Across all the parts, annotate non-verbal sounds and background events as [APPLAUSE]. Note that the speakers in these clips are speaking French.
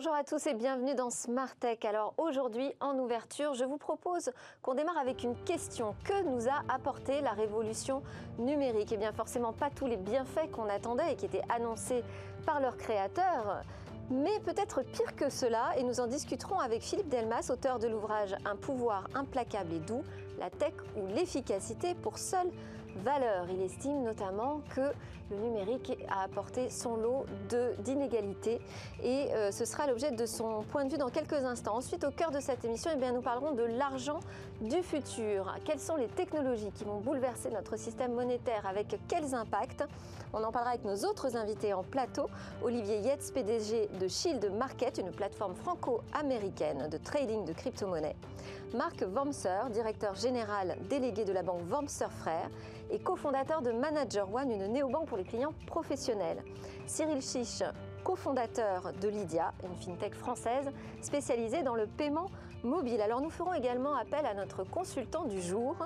Bonjour à tous et bienvenue dans Smart Tech. Alors aujourd'hui, en ouverture, je vous propose qu'on démarre avec une question. Que nous a apporté la révolution numérique Eh bien forcément pas tous les bienfaits qu'on attendait et qui étaient annoncés par leurs créateurs. Mais peut-être pire que cela, et nous en discuterons avec Philippe Delmas, auteur de l'ouvrage Un pouvoir implacable et doux, la tech ou l'efficacité pour seul Il estime notamment que le numérique a apporté son lot d'inégalités et euh, ce sera l'objet de son point de vue dans quelques instants. Ensuite, au cœur de cette émission, eh bien, nous parlerons de l'argent du futur. Quelles sont les technologies qui vont bouleverser notre système monétaire? Avec quels impacts? On en parlera avec nos autres invités en plateau. Olivier Yetz, PDG de Shield Market, une plateforme franco-américaine de trading de crypto-monnaies. Marc Wormser, directeur général délégué de la banque Wormser Frères et cofondateur de Manager One, une néobanque pour les clients professionnels. Cyril Chiche, cofondateur de Lydia, une fintech française spécialisée dans le paiement mobile. Alors nous ferons également appel à notre consultant du jour,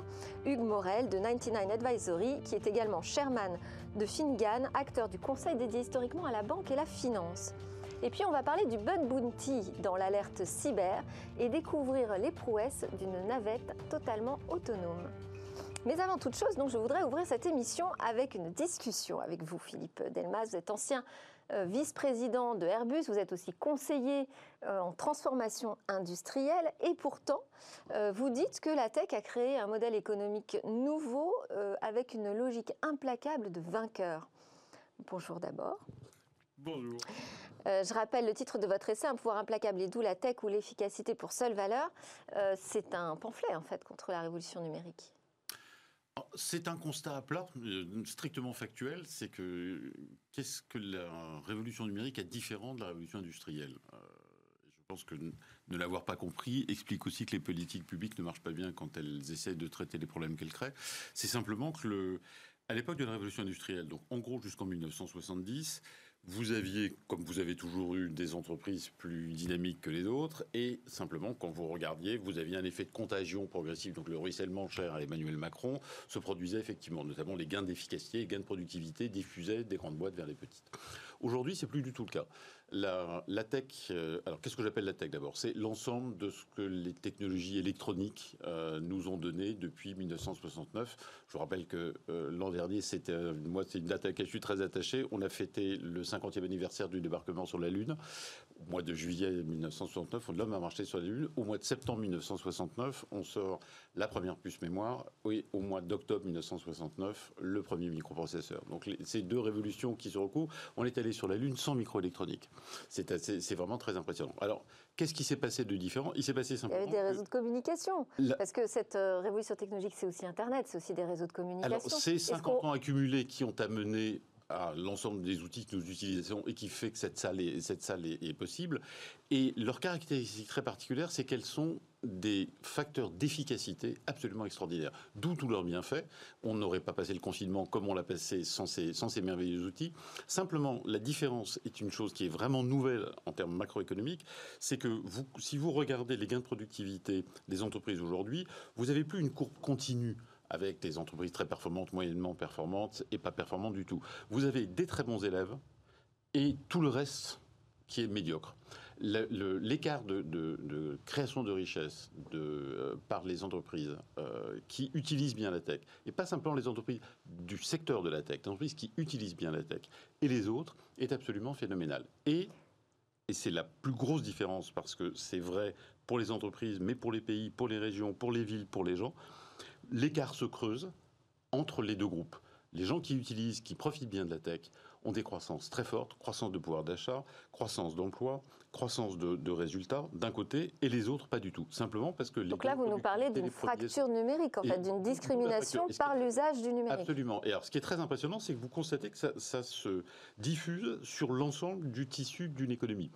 Hugues Morel de 99 Advisory, qui est également chairman de Fingan, acteur du conseil dédié historiquement à la banque et la finance. Et puis on va parler du bug bounty dans l'alerte cyber et découvrir les prouesses d'une navette totalement autonome. Mais avant toute chose, donc, je voudrais ouvrir cette émission avec une discussion avec vous, Philippe Delmas. Vous êtes ancien vice-président de Airbus, vous êtes aussi conseiller euh, en transformation industrielle et pourtant, euh, vous dites que la tech a créé un modèle économique nouveau avec une logique implacable de vainqueur. Bonjour d'abord. Bonjour. je rappelle le titre de votre essai, Un pouvoir implacable et d'où la tech ou l'efficacité pour seule valeur. c'est un pamphlet en fait contre la révolution numérique. C'est un constat à plat, euh, strictement factuel, c'est que qu'est-ce que la révolution numérique a différent de la révolution industrielle euh, Je pense que ne l'avoir pas compris explique aussi que les politiques publiques ne marchent pas bien quand elles essaient de traiter les problèmes qu'elles créent. C'est simplement que le, à l'époque de la révolution industrielle, donc en gros jusqu'en 1970, vous aviez, comme vous avez toujours eu, des entreprises plus dynamiques que les autres, et simplement, quand vous regardiez, vous aviez un effet de contagion progressive, donc le ruissellement cher à Emmanuel Macron se produisait effectivement, notamment les gains d'efficacité, les gains de productivité diffusaient des grandes boîtes vers les petites. Aujourd'hui, c'est plus du tout le cas. La, tech, euh, alors qu'est-ce que j'appelle la tech d'abord? C'est l'ensemble de ce que les technologies électroniques euh, nous ont donné depuis 1969. Je vous rappelle que euh, l'an dernier, c'était, moi, c'est une date à laquelle je suis très attaché. On a fêté le 50e anniversaire du débarquement sur la Lune. Au mois de juillet 1969, l'homme a marché sur la Lune. Au mois de septembre 1969, on sort la première puce mémoire. Et au mois d'octobre 1969, le premier microprocesseur. Donc ces deux révolutions qui se recouvrent, on est allé sur la Lune sans microélectronique. C'est vraiment très impressionnant. Alors, qu'est-ce qui s'est passé de différent? Il s'est passé simplement. Il y avait des réseaux de communication. Parce que cette euh, révolution technologique, c'est aussi Internet, c'est aussi des réseaux de communication. Alors, c'est 50 ans accumulés qui ont amené à l'ensemble des outils que nous utilisons et qui fait que cette salle est, possible. Et leur caractéristique très particulière, c'est qu'elles sont des facteurs d'efficacité absolument extraordinaires. D'où tous leurs bienfaits. On n'aurait pas passé le confinement comme on l'a passé sans ces, merveilleux outils. Simplement, la différence est une chose qui est vraiment nouvelle en termes macroéconomiques, c'est que si vous regardez les gains de productivité des entreprises aujourd'hui, vous n'avez plus une courbe continue avec des entreprises très performantes, moyennement performantes et pas performantes du tout. Vous avez des très bons élèves et tout le reste qui est médiocre. L'écart de, création de richesse euh, par les entreprises euh, qui utilisent bien la tech, et pas simplement les entreprises du secteur de la tech, les entreprises qui utilisent bien la tech, et les autres, est absolument phénoménal. Et, et c'est la plus grosse différence, parce que c'est vrai pour les entreprises, mais pour les pays, pour les régions, pour les villes, pour les gens, l'écart se creuse entre les deux groupes. Les gens qui utilisent, qui profitent bien de la tech, ont des croissances très fortes, croissance de pouvoir d'achat, croissance d'emploi, croissance de, résultats d'un côté, et les autres pas du tout. Simplement parce que... Les Donc là, vous nous parlez d'une fracture numérique, en fait, d'une discrimination par l'usage du numérique. Absolument. Et alors, ce qui est très impressionnant, c'est que vous constatez que ça, se diffuse sur l'ensemble du tissu d'une économie.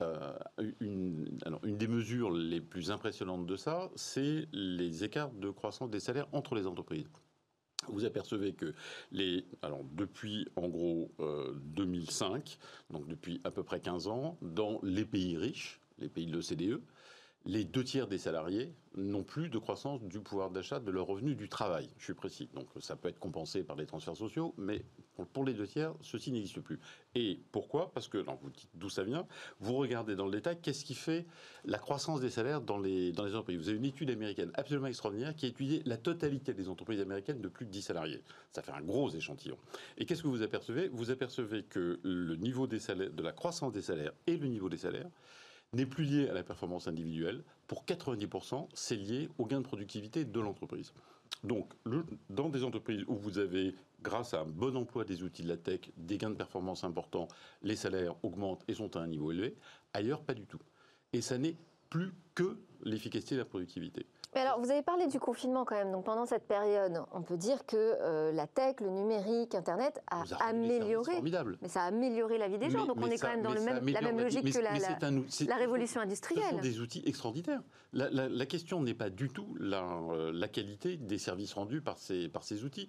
Euh, une, alors, une des mesures les plus impressionnantes de ça, c'est les écarts de croissance des salaires entre les entreprises. Vous apercevez que les, alors depuis en gros 2005, euh, donc depuis à peu près 15 ans, dans les pays riches, les pays de l'OCDE, les deux tiers des salariés n'ont plus de croissance du pouvoir d'achat de leur revenu du travail. Je suis précis. Donc ça peut être compensé par les transferts sociaux, mais pour les deux tiers, ceci n'existe plus. Et pourquoi? Parce que, vous dites d'où ça vient, vous regardez dans le détail qu'est-ce qui fait la croissance des salaires dans les, dans les entreprises? Vous avez une étude américaine absolument extraordinaire qui a étudié la totalité des entreprises américaines de plus de 10 salariés. Ça fait un gros échantillon. Et qu'est-ce que vous apercevez? Vous apercevez que le niveau des salaires, de la croissance des salaires et le niveau des salaires n'est plus lié à la performance individuelle. Pour 90%, c'est lié au gain de productivité de l'entreprise. Donc, dans des entreprises où vous avez, grâce à un bon emploi des outils de la tech, des gains de performance importants, les salaires augmentent et sont à un niveau élevé, ailleurs, pas du tout. Et ça n'est plus que l'efficacité de la productivité. Mais alors, vous avez parlé du confinement quand même. Donc, pendant cette période, on peut dire que euh, la tech, le numérique, Internet a amélioré. Mais ça a amélioré la vie des gens. donc, on est quand même dans le même, la même logique que la, la, révolution industrielle. Ce sont des outils extraordinaires. La, question n'est pas du tout euh, la, qualité des services rendus par ces, par ces outils.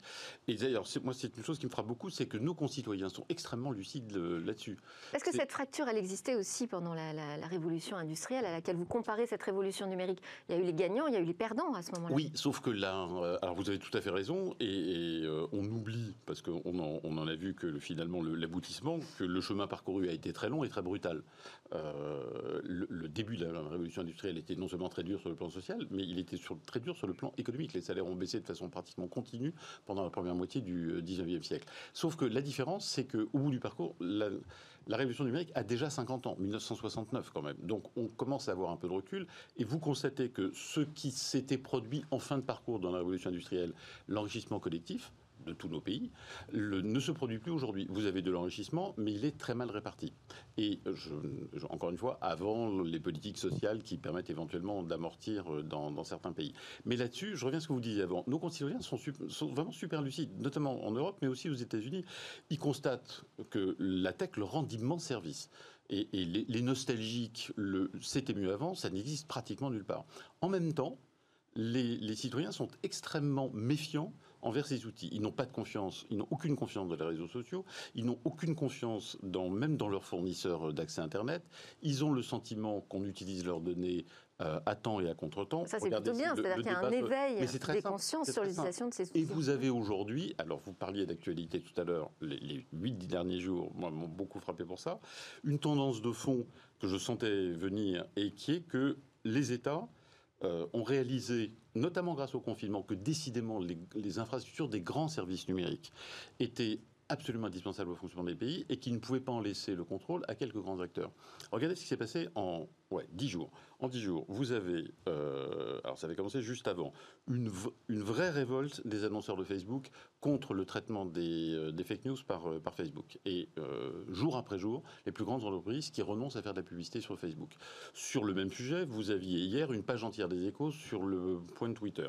Et d'ailleurs, moi, c'est une chose qui me frappe beaucoup, c'est que nos concitoyens sont extrêmement lucides euh, là-dessus. Est-ce que cette fracture, elle existait aussi pendant la, révolution industrielle à laquelle vous comparez cette révolution numérique Il y a eu les gagnants, il y a eu les perdants à ce moment-là. Oui, sauf que là, euh, alors vous avez tout à fait raison, et, euh, on oublie, parce qu'on en, on en a vu que finalement l'aboutissement, que le chemin parcouru a été très long et très brutal. Euh, le, début de la révolution industrielle était non seulement très dur sur le plan social, mais il était sur, très dur sur le plan économique. Les salaires ont baissé de façon pratiquement continue pendant la première moitié du 19e siècle. Sauf que la différence, c'est qu'au bout du parcours, la, la révolution numérique a déjà 50 ans, 1969 quand même. Donc on commence à avoir un peu de recul et vous constatez que ce qui s'était produit en fin de parcours dans la révolution industrielle, l'enrichissement collectif, de tous nos pays, ne se produit plus aujourd'hui. Vous avez de l'enrichissement, mais il est très mal réparti. Et encore une fois, avant les politiques sociales qui permettent éventuellement d'amortir euh, dans, certains pays. Mais là-dessus, je reviens à ce que vous disiez avant. Nos concitoyens sont, vraiment super lucides, notamment en Europe, mais aussi aux États-Unis. Ils constatent que la tech leur rend d'immenses services. Et, les, nostalgiques, c'était mieux avant, ça n'existe pratiquement nulle part. En même temps, les citoyens sont extrêmement méfiants envers ces outils. Ils n'ont pas de confiance, ils n'ont aucune confiance dans les réseaux sociaux, ils n'ont aucune confiance dans, même dans leurs fournisseurs d'accès Internet. Ils ont le sentiment qu'on utilise leurs données euh, à temps et à contre-temps. Ça, c'est plutôt bien, c'est-à-dire qu'il y a un éveil des consciences sur l'utilisation de ces outils. Et vous avez aujourd'hui, alors vous parliez d'actualité tout à l'heure, les huit derniers jours, moi, m'ont beaucoup frappé pour ça, une tendance de fond que je sentais venir et qui est que les États euh, ont réalisé, notamment grâce au confinement, que décidément les, infrastructures des grands services numériques étaient absolument indispensables au fonctionnement des pays et qui ne pouvaient pas en laisser le contrôle à quelques grands acteurs. Regardez ce qui s'est passé en ouais, 10 jours. En 10 jours, vous avez, euh, alors ça avait commencé juste avant, une, vraie révolte des annonceurs de Facebook contre le traitement des, euh, fake news par, euh, par Facebook. Et jour après jour, les plus grandes entreprises qui renoncent à faire de la publicité sur Facebook. Sur le même sujet, vous aviez hier une page entière des échos sur le point de Twitter.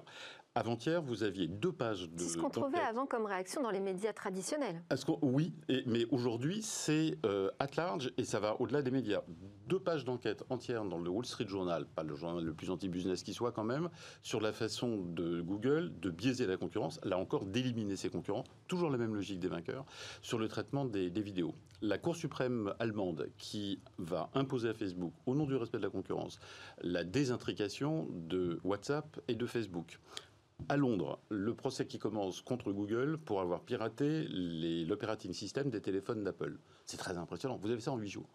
Avant-hier, vous aviez deux pages de. C'est ce qu'on trouvait avant comme réaction dans les médias traditionnels. oui, mais aujourd'hui, c'est euh, at large et ça va au-delà des médias. Deux pages d'enquête entières dans le Wall Street Journal, pas le journal le plus anti-business qui soit quand même, sur la façon de Google de biaiser la concurrence, là encore d'éliminer ses concurrents, toujours la même logique des vainqueurs, sur le traitement des, des vidéos. La Cour suprême allemande qui va imposer à Facebook, au nom du respect de la concurrence, la désintrication de WhatsApp et de Facebook à Londres, le procès qui commence contre Google pour avoir piraté l'operating system des téléphones d'Apple. C'est très impressionnant. Vous avez ça en huit jours.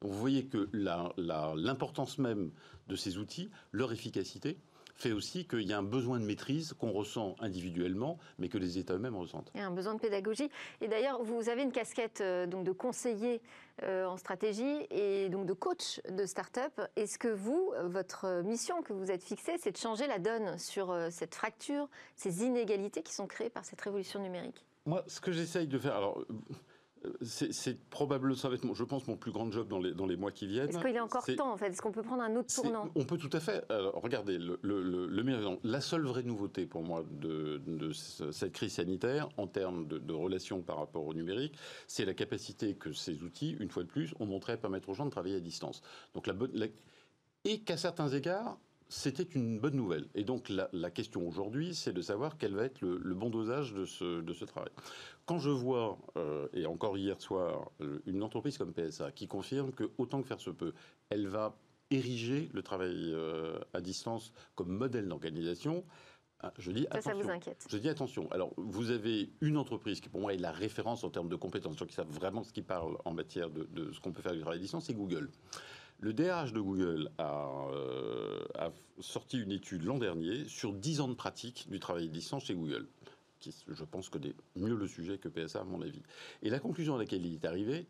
Donc vous voyez que l'importance même de ces outils, leur efficacité, fait aussi qu'il y a un besoin de maîtrise qu'on ressent individuellement, mais que les États eux-mêmes ressentent. Il y a un besoin de pédagogie. Et d'ailleurs, vous avez une casquette euh, donc de conseiller euh, en stratégie et donc de coach de start-up. Est-ce que vous, votre mission que vous êtes fixée, c'est de changer la donne sur euh, cette fracture, ces inégalités qui sont créées par cette révolution numérique? Moi, ce que j'essaye de faire, alors c'est probablement, ça va être, je pense, mon plus grand job dans les, dans les mois qui viennent. Est-ce qu'il est encore temps, en fait? Est-ce qu'on peut prendre un autre tournant? On peut tout à fait. regardez, le, le, la seule vraie nouveauté pour moi de, cette crise sanitaire, en termes de, relations par rapport au numérique, c'est la capacité que ces outils, une fois de plus, ont montré à permettre aux gens de travailler à distance. Donc la, et qu'à certains égards, c'était une bonne nouvelle. Et donc la, question aujourd'hui, c'est de savoir quel va être le, bon dosage de ce, de ce, travail. Quand je vois, euh, et encore hier soir, une entreprise comme PSA qui confirme que autant que faire se peut, elle va ériger le travail à distance comme modèle d'organisation. Ah, je dis attention. Ça, vous inquiète. Je dis attention. Alors, vous avez une entreprise qui, pour moi, est la référence en termes de compétences, qui savent vraiment ce qu'ils parlent en matière de, ce qu'on peut faire du travail à distance, c'est Google. Le DRH de Google a, a sorti une étude l'an dernier sur 10 ans de pratique du travail à distance chez Google qui, je pense, connaît mieux le sujet que PSA, à mon avis. Et la conclusion à laquelle il est arrivé,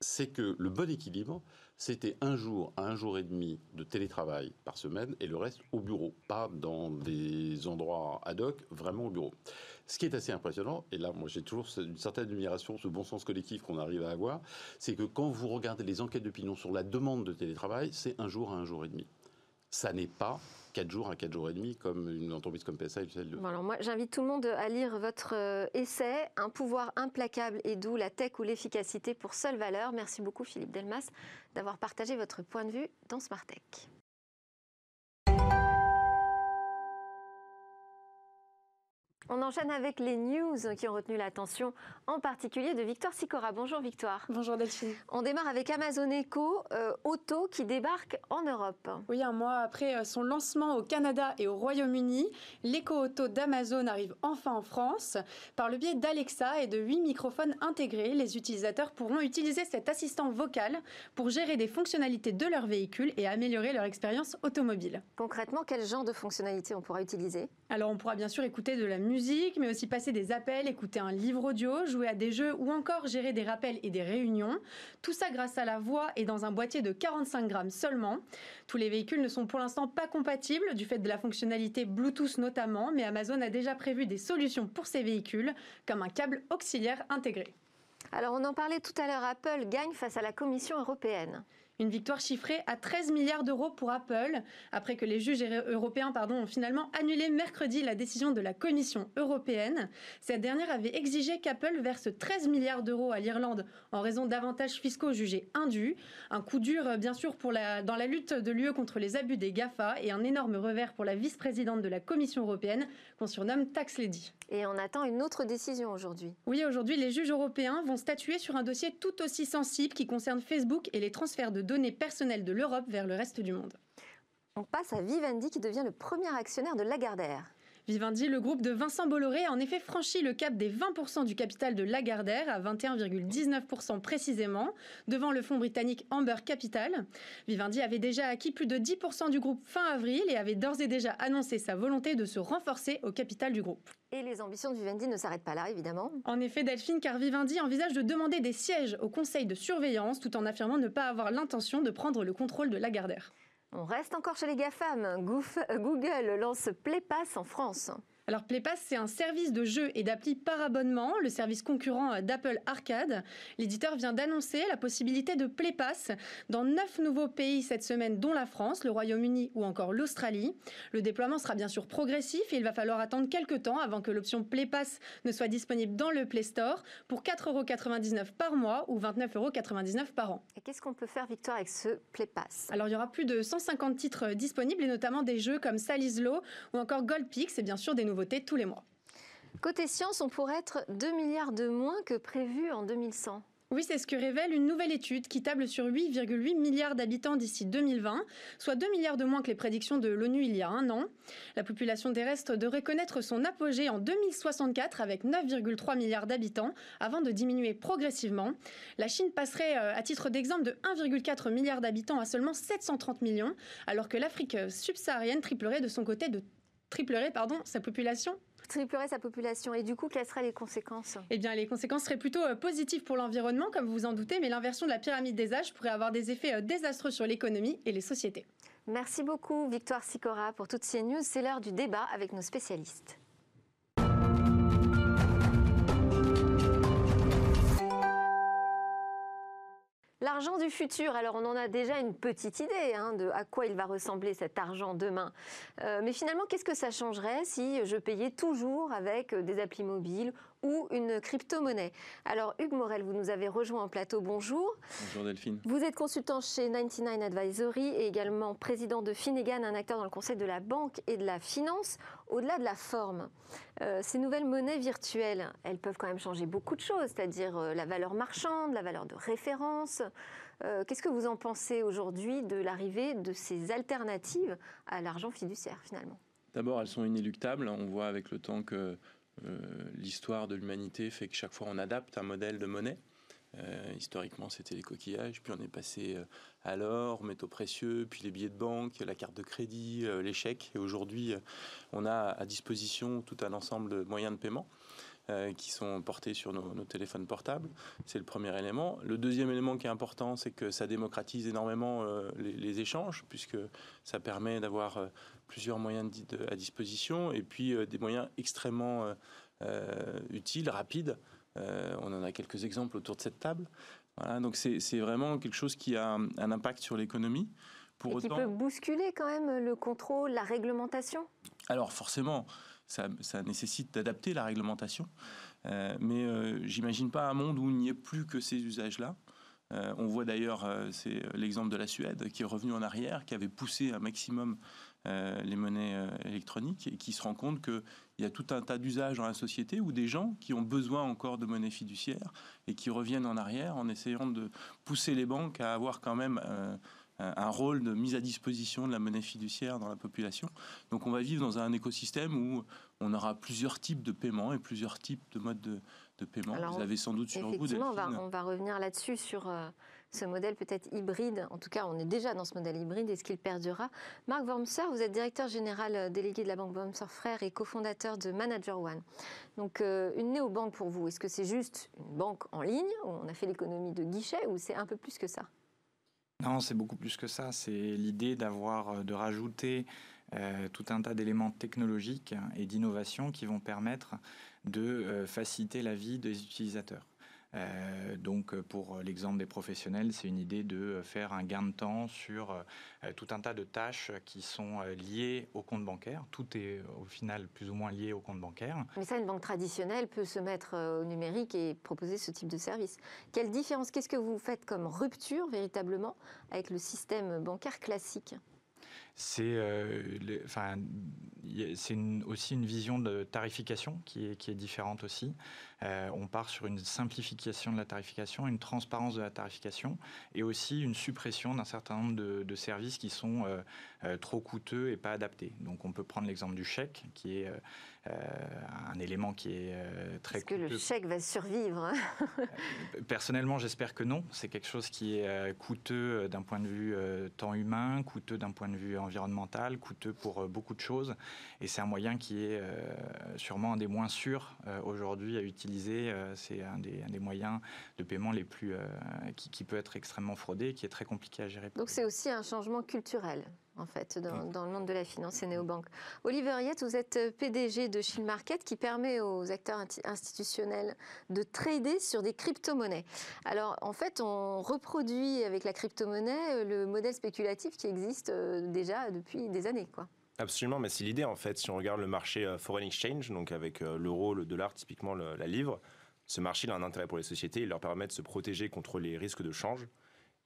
c'est que le bon équilibre, c'était un jour à un jour et demi de télétravail par semaine et le reste au bureau, pas dans des endroits ad hoc, vraiment au bureau. Ce qui est assez impressionnant, et là, moi j'ai toujours une certaine admiration, ce bon sens collectif qu'on arrive à avoir, c'est que quand vous regardez les enquêtes d'opinion sur la demande de télétravail, c'est un jour à un jour et demi. Ça n'est pas 4 jours à 4 jours et demi, comme une entreprise comme PSA et alors moi, j'invite tout le monde à lire votre euh, essai, Un pouvoir implacable et d'où la tech ou l'efficacité pour seule valeur. Merci beaucoup, Philippe Delmas, d'avoir partagé votre point de vue dans Smart Tech. On enchaîne avec les news qui ont retenu l'attention, en particulier de Victoire Sicora. Bonjour Victoire. Bonjour Delphine. On démarre avec Amazon Echo euh, Auto qui débarque en Europe. Oui, un mois après euh, son lancement au Canada et au Royaume-Uni, l'Echo Auto d'Amazon arrive enfin en France. Par le biais d'Alexa et de huit microphones intégrés, les utilisateurs pourront utiliser cet assistant vocal pour gérer des fonctionnalités de leur véhicule et améliorer leur expérience automobile. Concrètement, quel genre de fonctionnalités on pourra utiliser? Alors on pourra bien sûr écouter de la musique mais aussi passer des appels, écouter un livre audio, jouer à des jeux ou encore gérer des rappels et des réunions. Tout ça grâce à la voix et dans un boîtier de 45 grammes seulement. Tous les véhicules ne sont pour l'instant pas compatibles du fait de la fonctionnalité Bluetooth notamment, mais Amazon a déjà prévu des solutions pour ces véhicules, comme un câble auxiliaire intégré. Alors on en parlait tout à l'heure, Apple gagne face à la Commission européenne. Une victoire chiffrée à 13 milliards d'euros pour Apple, après que les juges européens pardon, ont finalement annulé mercredi la décision de la Commission européenne. Cette dernière avait exigé qu'Apple verse 13 milliards d'euros à l'Irlande en raison d'avantages fiscaux jugés indus. Un coup dur, bien sûr, dans la lutte de l'UE contre les abus des GAFA et un énorme revers pour la vice-présidente de la Commission européenne, qu'on surnomme Tax Lady. Et on attend une autre décision aujourd'hui. Oui, aujourd'hui, les juges européens vont statuer sur un dossier tout aussi sensible qui concerne Facebook et les transferts de données personnelles de l'Europe vers le reste du monde. On passe à Vivendi qui devient le premier actionnaire de Lagardère. Vivendi, le groupe de Vincent Bolloré, a en effet franchi le cap des 20% du capital de Lagardère à 21,19% précisément, devant le fonds britannique Amber Capital. Vivendi avait déjà acquis plus de 10% du groupe fin avril et avait d'ores et déjà annoncé sa volonté de se renforcer au capital du groupe. Et les ambitions de Vivendi ne s'arrêtent pas là, évidemment. En effet, Delphine, car Vivendi envisage de demander des sièges au conseil de surveillance tout en affirmant ne pas avoir l'intention de prendre le contrôle de Lagardère. On reste encore chez les GAFAM. Google lance PlayPass en France. Alors PlayPass, c'est un service de jeux et d'appli par abonnement, le service concurrent d'Apple Arcade. L'éditeur vient d'annoncer la possibilité de PlayPass dans neuf nouveaux pays cette semaine, dont la France, le Royaume-Uni ou encore l'Australie. Le déploiement sera bien sûr progressif et il va falloir attendre quelques temps avant que l'option PlayPass ne soit disponible dans le Play Store pour 4,99€ par mois ou 29,99€ par an. Et qu'est-ce qu'on peut faire, Victoire, avec ce PlayPass? Alors il y aura plus de 150 titres disponibles et notamment des jeux comme Salislo ou encore Gold Pix et bien sûr des nouveaux tous les mois. Côté science, on pourrait être 2 milliards de moins que prévu en 2100. Oui, c'est ce que révèle une nouvelle étude qui table sur 8,8 milliards d'habitants d'ici 2020, soit 2 milliards de moins que les prédictions de l'ONU il y a un an. La population terrestre devrait connaître son apogée en 2064 avec 9,3 milliards d'habitants avant de diminuer progressivement. La Chine passerait, euh, à titre d'exemple, de 1,4 milliard d'habitants à seulement 730 millions, alors que l'Afrique subsaharienne triplerait de son côté de triplerait pardon, sa population triplerait sa population. Et du coup, quelles seraient les conséquences? Eh bien, les conséquences seraient plutôt euh, positives pour l'environnement, comme vous vous en doutez, mais l'inversion de la pyramide des âges pourrait avoir des effets euh, désastreux sur l'économie et les sociétés. Merci beaucoup, Victoire Sicora, pour toutes ces news. C'est l'heure du débat avec nos spécialistes. L'argent du futur, alors on en a déjà une petite idée hein, de à quoi il va ressembler cet argent demain. Euh, mais finalement, qu'est-ce que ça changerait si je payais toujours avec des applis mobiles ou une crypto-monnaie Alors Hugues Morel, vous nous avez rejoint en plateau, bonjour. Bonjour Delphine. Vous êtes consultant chez 99 Advisory et également président de Finegan, un acteur dans le conseil de la banque et de la finance. Au-delà de la forme, euh, ces nouvelles monnaies virtuelles, elles peuvent quand même changer beaucoup de choses, c'est-à-dire euh, la valeur marchande, la valeur de référence. Euh, qu'est-ce que vous en pensez aujourd'hui de l'arrivée de ces alternatives à l'argent fiduciaire finalement? D'abord, elles sont inéluctables. On voit avec le temps que l'histoire de l'humanité fait que chaque fois on adapte un modèle de monnaie. Euh, historiquement, c'était les coquillages, puis on est passé euh, à l'or, métaux précieux, puis les billets de banque, la carte de crédit, euh, les chèques. Et aujourd'hui, on a à disposition tout un ensemble de moyens de paiement. Qui sont portés sur nos, téléphones portables. C'est le premier élément. Le deuxième élément qui est important, c'est que ça démocratise énormément les, échanges, puisque ça permet d'avoir plusieurs moyens à disposition, et puis des moyens extrêmement utiles, rapides, euh, on en a quelques exemples autour de cette table. Voilà, donc c'est vraiment quelque chose qui a un, impact sur l'économie. Pour Et qui peut bousculer quand même le contrôle, la réglementation? Alors forcément, ça, nécessite d'adapter la réglementation. Euh, mais euh, j'imagine pas un monde où il n'y ait plus que ces usages-là. on voit d'ailleurs, c'est l'exemple de la Suède qui est revenu en arrière, qui avait poussé un maximum euh, les monnaies euh, électroniques et qui se rend compte qu'il y a tout un tas d'usages dans la société où des gens qui ont besoin encore de monnaie fiduciaire et qui reviennent en arrière en essayant de pousser les banques à avoir quand même euh, un rôle de mise à disposition de la monnaie fiduciaire dans la population. Donc on va vivre dans un écosystème où on aura plusieurs types de paiements et plusieurs types de modes de, paiement. vous avez sans doute sur vous. On va, on va revenir là-dessus sur ce modèle peut-être hybride. En tout cas, on est déjà dans ce modèle hybride. Est-ce qu'il perdurera? Marc Wormser, vous êtes directeur général euh, délégué de la banque Wormser Frères et cofondateur de Manager One. Donc, euh, une néobanque pour vous, est-ce que c'est juste une banque en ligne où on a fait l'économie de guichet ou c'est un peu plus que ça? Non, c'est beaucoup plus que ça. C'est l'idée d'avoir, euh, de rajouter tout un tas d'éléments technologiques et d'innovation qui vont permettre de faciliter la vie des utilisateurs. Euh, donc pour l'exemple des professionnels, c'est une idée de faire un gain de temps sur euh, tout un tas de tâches qui sont euh, liées au compte bancaire. Tout est au final plus ou moins lié au compte bancaire. Mais ça, une banque traditionnelle peut se mettre au numérique et proposer ce type de service. Quelle différence Qu'est-ce que vous faites comme rupture véritablement avec le système bancaire classique? C'est enfin, c'est aussi une vision de tarification qui est, qui est différente aussi. Euh, on part sur une simplification de la tarification, une transparence de la tarification et aussi une suppression d'un certain nombre de, services qui sont euh, euh, trop coûteux et pas adaptés. Donc on peut prendre l'exemple du chèque qui est un élément qui est très Est-ce que le chèque va survivre hein Personnellement, j'espère que non. C'est quelque chose qui est coûteux d'un point de vue temps humain, coûteux d'un point de vue environnemental, coûteux pour beaucoup de choses. Et c'est un moyen qui est sûrement un des moins sûrs aujourd'hui à utiliser euh, c'est un des, moyens de paiement les plus, euh, qui, peut être extrêmement fraudé qui est très compliqué à gérer. Donc c'est aussi un changement culturel en fait, dans, le monde de la finance et néobanque. Oliver Yett, vous êtes PDG de Shield Market qui permet aux acteurs institutionnels de trader sur des crypto-monnaies. Alors, en fait, on reproduit avec la crypto-monnaie euh, le modèle spéculatif qui existe déjà depuis des années, quoi. Absolument, mais c'est l'idée en fait. Si on regarde le marché euh, foreign exchange, donc avec euh, l'euro, le dollar, typiquement la livre, ce marché il a un intérêt pour les sociétés. Il leur permet de se protéger contre les risques de change.